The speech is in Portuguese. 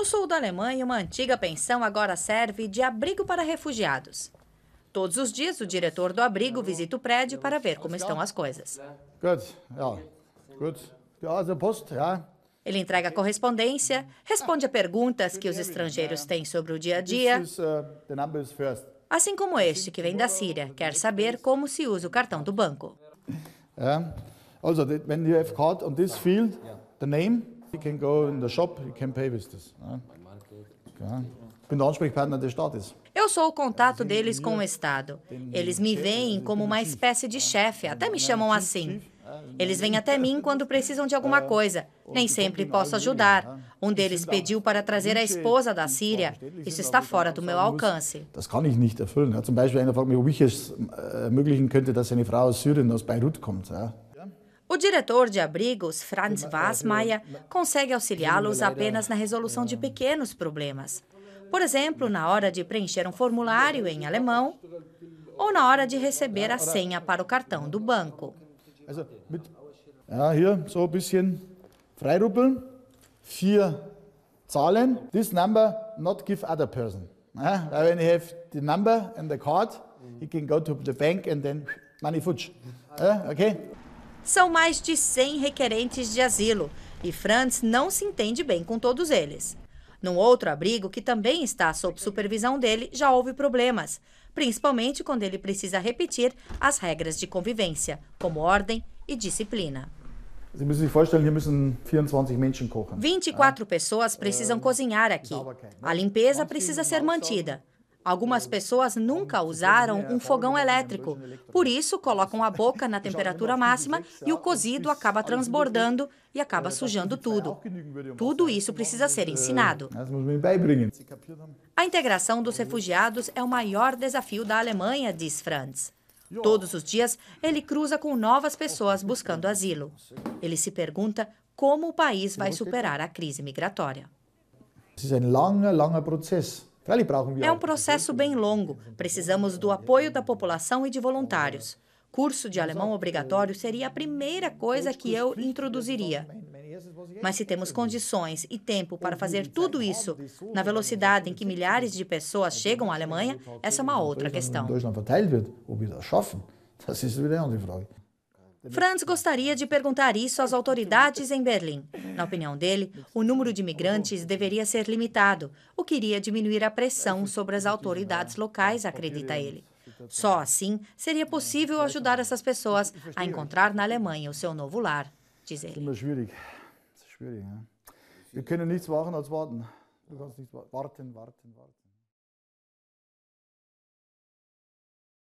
No sul da Alemanha, uma antiga pensão agora serve de abrigo para refugiados. Todos os dias, o diretor do abrigo visita o prédio para ver como estão as coisas. Post. Ele entrega correspondência, responde a perguntas que os estrangeiros têm sobre o dia a dia, uh, assim como este que vem da Síria, quer saber como se usa o cartão do banco. Yeah. Also, when you have card on this field, the name, you can go in the shop, you can pay with this. Bin Ansprechpartner des Staates. Eu sou o contato deles com o Estado. Eles me veem como uma espécie de chefe, até me chamam assim. Eles vêm até mim quando precisam de alguma coisa. Nem sempre posso ajudar. Um deles pediu para trazer a esposa da Síria. Isso está fora do meu alcance. Das kann ich nicht erfüllen. Zum Beispiel einer fragt mich, ob ich es äh, ermöglichen könnte, dass eine Frau aus Syrien, aus Beirut kommt. O diretor de abrigos, Franz Wassmeier, consegue auxiliá-los apenas na resolução de pequenos problemas. Por exemplo, na hora de preencher um formulário em alemão ou na hora de receber a senha para o cartão do banco. Hier so ein bisschen freiruppeln. Vier Zahlen. This number not give other person. When you have the number and the card, you can go to the bank and then money futsch. Okay? São mais de 100 requerentes de asilo e Franz não se entende bem com todos eles. Num outro abrigo, que também está sob supervisão dele, já houve problemas, principalmente quando ele precisa repetir as regras de convivência, como ordem e disciplina. Sie müssen sich vorstellen, hier müssen 24 Menschen kochen. 24 pessoas precisam cozinhar aqui. A limpeza precisa ser mantida. Algumas pessoas nunca usaram um fogão elétrico, por isso colocam a boca na temperatura máxima e o cozido acaba transbordando e acaba sujando tudo. Tudo isso precisa ser ensinado. Ihnen beibringen. A integração dos refugiados é o maior desafio da Alemanha, diz Franz. Todos os dias, ele cruza com novas pessoas buscando asilo. Ele se pergunta como o país vai superar a crise migratória. Es ist ein langer, langer Wir É um processo bem longo. Precisamos do apoio da população e de voluntários. Curso de alemão obrigatório seria a primeira coisa que eu introduziria. Mas se temos condições e tempo para fazer tudo isso na velocidade em que milhares de pessoas chegam à Alemanha, essa é uma outra questão. Andere Frage. Franz gostaria de perguntar isso às autoridades em Berlim. Na opinião dele, o número de imigrantes deveria ser limitado, o que iria diminuir a pressão sobre as autoridades locais, acredita ele. Só assim seria possível ajudar essas pessoas a encontrar na Alemanha o seu novo lar, diz ele. Ja. Wir können nichts machen als warten. Du kannst nicht wa- warten, warten, warten.